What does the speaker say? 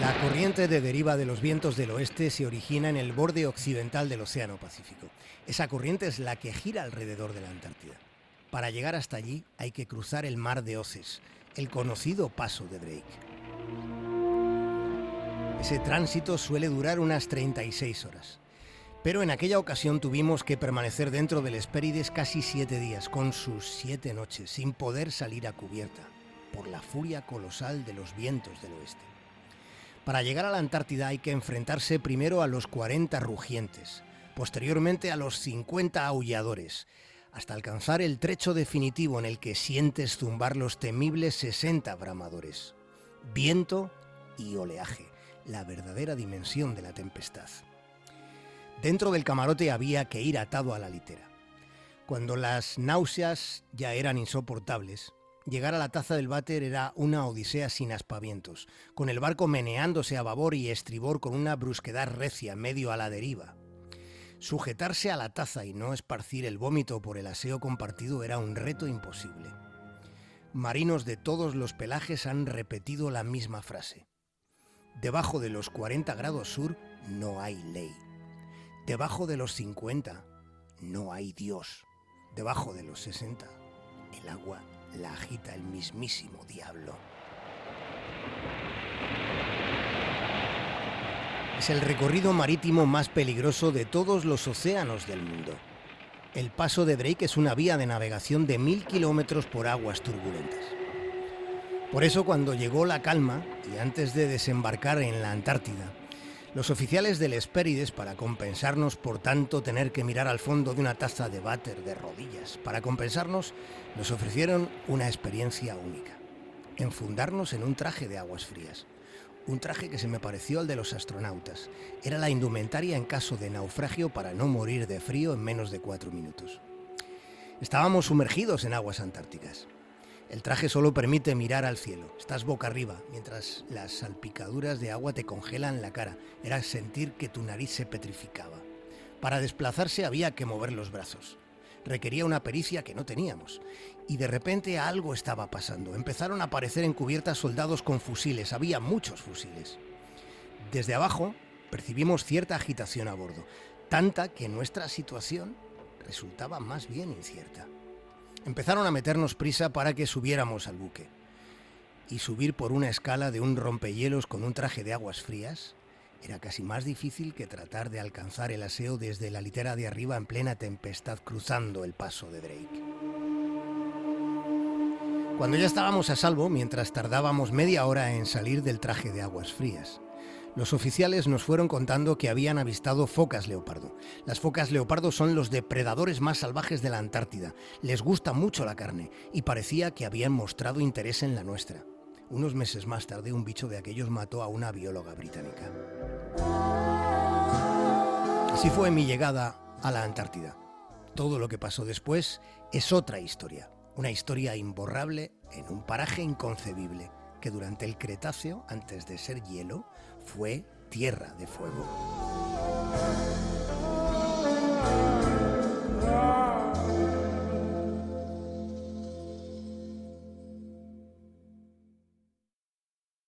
La corriente de deriva de los vientos del oeste se origina en el borde occidental del Océano Pacífico. Esa corriente es la que gira alrededor de la Antártida. Para llegar hasta allí hay que cruzar el mar de Oces, el conocido paso de Drake. Ese tránsito suele durar unas 36 horas. Pero en aquella ocasión tuvimos que permanecer dentro del Hespérides casi siete días, con sus siete noches, sin poder salir a cubierta, por la furia colosal de los vientos del oeste. Para llegar a la Antártida hay que enfrentarse primero a los 40 rugientes, posteriormente a los 50 aulladores, hasta alcanzar el trecho definitivo en el que sientes zumbar los temibles 60 bramadores. Viento y oleaje, la verdadera dimensión de la tempestad. Dentro del camarote había que ir atado a la litera. Cuando las náuseas ya eran insoportables, Llegar a la taza del váter era una odisea sin aspavientos, con el barco meneándose a babor y estribor con una brusquedad recia, medio a la deriva. Sujetarse a la taza y no esparcir el vómito por el aseo compartido era un reto imposible. Marinos de todos los pelajes han repetido la misma frase. Debajo de los 40 grados sur no hay ley. Debajo de los 50 no hay Dios. Debajo de los 60 el agua la agita el mismísimo diablo. Es el recorrido marítimo más peligroso de todos los océanos del mundo. El paso de Drake es una vía de navegación de mil kilómetros por aguas turbulentas. Por eso cuando llegó la calma y antes de desembarcar en la Antártida, los oficiales del Hespérides, para compensarnos por tanto tener que mirar al fondo de una taza de váter de rodillas, para compensarnos, nos ofrecieron una experiencia única. Enfundarnos en un traje de aguas frías. Un traje que se me pareció al de los astronautas. Era la indumentaria en caso de naufragio para no morir de frío en menos de cuatro minutos. Estábamos sumergidos en aguas antárticas. El traje solo permite mirar al cielo. Estás boca arriba, mientras las salpicaduras de agua te congelan la cara. Era sentir que tu nariz se petrificaba. Para desplazarse había que mover los brazos. Requería una pericia que no teníamos. Y de repente algo estaba pasando. Empezaron a aparecer en cubierta soldados con fusiles. Había muchos fusiles. Desde abajo percibimos cierta agitación a bordo. Tanta que nuestra situación resultaba más bien incierta. Empezaron a meternos prisa para que subiéramos al buque. Y subir por una escala de un rompehielos con un traje de aguas frías era casi más difícil que tratar de alcanzar el aseo desde la litera de arriba en plena tempestad cruzando el paso de Drake. Cuando ya estábamos a salvo, mientras tardábamos media hora en salir del traje de aguas frías, los oficiales nos fueron contando que habían avistado focas leopardo. Las focas leopardo son los depredadores más salvajes de la Antártida. Les gusta mucho la carne y parecía que habían mostrado interés en la nuestra. Unos meses más tarde un bicho de aquellos mató a una bióloga británica. Así fue mi llegada a la Antártida. Todo lo que pasó después es otra historia, una historia imborrable en un paraje inconcebible que durante el Cretáceo, antes de ser hielo, fue Tierra de Fuego.